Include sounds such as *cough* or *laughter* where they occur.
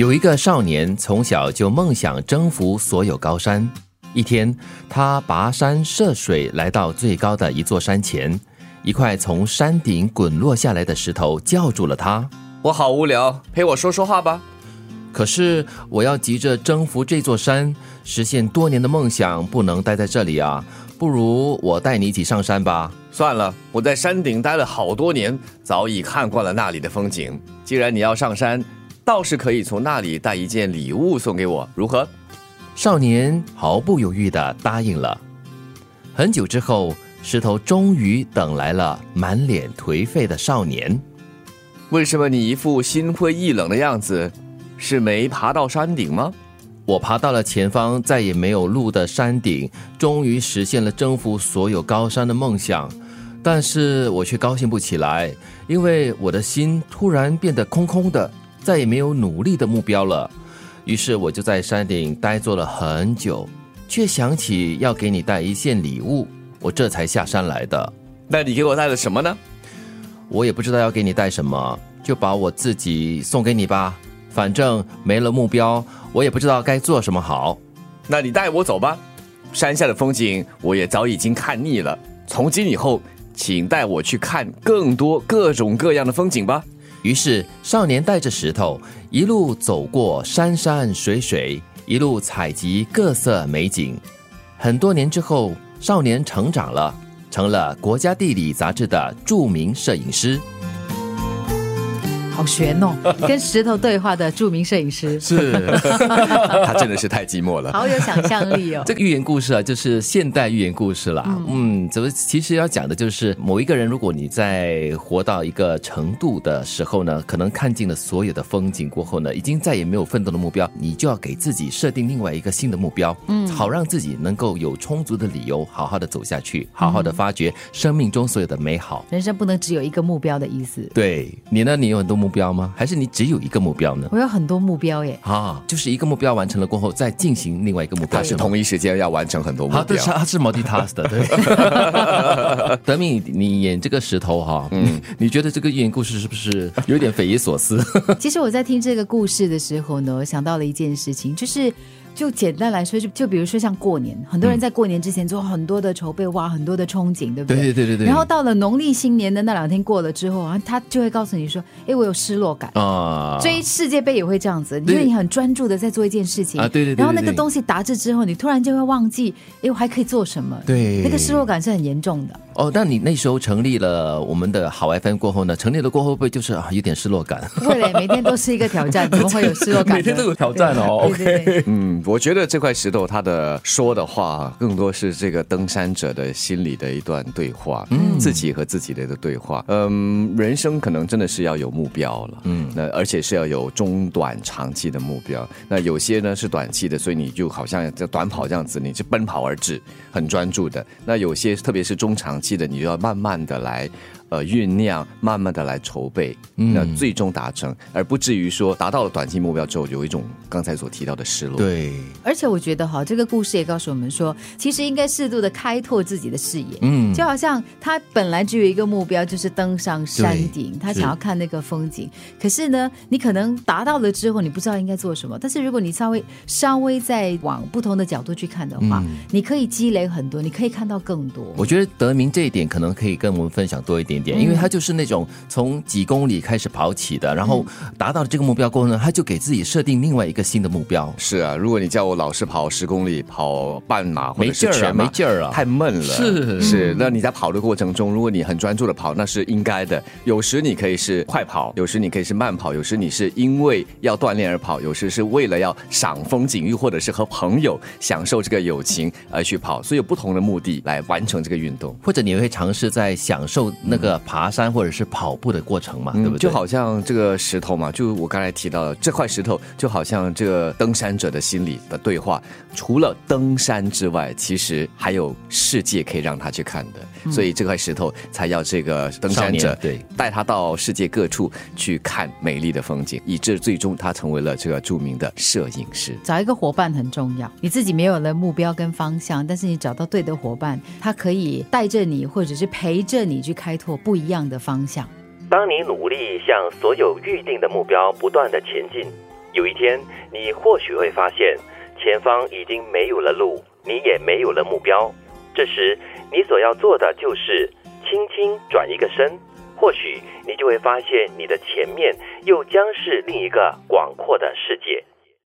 有一个少年从小就梦想征服所有高山。一天，他跋山涉水来到最高的一座山前，一块从山顶滚落下来的石头叫住了他。我好无聊，陪我说说话吧。可是我要急着征服这座山，实现多年的梦想，不能待在这里啊！不如我带你一起上山吧。算了，我在山顶待了好多年，早已看惯了那里的风景。既然你要上山，倒是可以从那里带一件礼物送给我，如何？少年毫不犹豫地答应了。很久之后，石头终于等来了满脸颓废的少年。为什么你一副心灰意冷的样子？是没爬到山顶吗？我爬到了前方再也没有路的山顶，终于实现了征服所有高山的梦想。但是我却高兴不起来，因为我的心突然变得空空的，再也没有努力的目标了。于是我就在山顶呆坐了很久，却想起要给你带一件礼物，我这才下山来的。那你给我带了什么呢？我也不知道要给你带什么，就把我自己送给你吧。反正没了目标，我也不知道该做什么好。那你带我走吧，山下的风景我也早已经看腻了。从今以后，请带我去看更多各种各样的风景吧。于是，少年带着石头一路走过山山水水，一路采集各色美景。很多年之后，少年成长了，成了国家地理杂志的著名摄影师。好悬哦，*laughs* 跟石头对话的著名摄影师是，*laughs* 他真的是太寂寞了，好有想象力哦。这个寓言故事啊，就是现代寓言故事啦。嗯，怎么其实要讲的就是某一个人，如果你在活到一个程度的时候呢，可能看尽了所有的风景过后呢，已经再也没有奋斗的目标，你就要给自己设定另外一个新的目标，嗯，好让自己能够有充足的理由，好好的走下去，好好的发掘生命中所有的美好。人生不能只有一个目标的意思。对你呢，你有很多目。目标吗？还是你只有一个目标呢？我有很多目标耶！啊，就是一个目标完成了过后，再进行另外一个目标，是同一时间要完成很多目标。他是 multitask 的。对，*laughs* *laughs* 德明，你演这个石头哈，嗯，你觉得这个寓言故事是不是有点匪夷所思？*laughs* 其实我在听这个故事的时候呢，我想到了一件事情，就是。就简单来说，就就比如说像过年，很多人在过年之前做很多的筹备，哇，很多的憧憬，对不对？对对对对。然后到了农历新年的那两天过了之后啊，他就会告诉你说：“哎，我有失落感啊。”追世界杯也会这样子，因为你很专注的在做一件事情啊，对对。然后那个东西达至之后，你突然就会忘记，哎，我还可以做什么？对，那个失落感是很严重的。哦，那你那时候成立了我们的好 FM 过后呢？成立了过后会不会就是啊有点失落感？不会，每天都是一个挑战，*laughs* 怎么会有失落感？每天都有挑战哦。OK，嗯，我觉得这块石头它的说的话，更多是这个登山者的心里的一段对话，嗯，自己和自己的一个对话。嗯，人生可能真的是要有目标了，嗯，那而且是要有中短长期的目标。那有些呢是短期的，所以你就好像在短跑这样子，你是奔跑而至，很专注的。那有些特别是中长期。记得你就要慢慢的来。呃，酝酿，慢慢的来筹备，那最终达成，而不至于说达到了短期目标之后，有一种刚才所提到的失落。对，而且我觉得哈，这个故事也告诉我们说，其实应该适度的开拓自己的视野。嗯，就好像他本来只有一个目标，就是登上山顶，他想要看那个风景。可是呢，你可能达到了之后，你不知道应该做什么。但是如果你稍微稍微再往不同的角度去看的话，你可以积累很多，你可以看到更多。我觉得德明这一点可能可以跟我们分享多一点。因为他就是那种从几公里开始跑起的，然后达到了这个目标过后呢，他就给自己设定另外一个新的目标。是啊，如果你叫我老是跑十公里、跑半马或者是全马，没劲儿啊，太闷了。是是，那你在跑的过程中，如果你很专注的跑，那是应该的。有时你可以是快跑，有时你可以是慢跑，有时你是因为要锻炼而跑，有时是为了要赏风景，又或者是和朋友享受这个友情而去跑，所以有不同的目的来完成这个运动。或者你会尝试在享受那个。爬山或者是跑步的过程嘛，对不对？就好像这个石头嘛，就我刚才提到的这块石头，就好像这个登山者的心理的对话。除了登山之外，其实还有世界可以让他去看的，所以这块石头才要这个登山者对带他到世界各处去看美丽的风景，以致最终他成为了这个著名的摄影师。找一个伙伴很重要，你自己没有了目标跟方向，但是你找到对的伙伴，他可以带着你，或者是陪着你去开拓不一样的方向。当你努力向所有预定的目标不断的前进。有一天，你或许会发现前方已经没有了路，你也没有了目标。这时，你所要做的就是轻轻转一个身，或许你就会发现你的前面又将是另一个广阔的世界。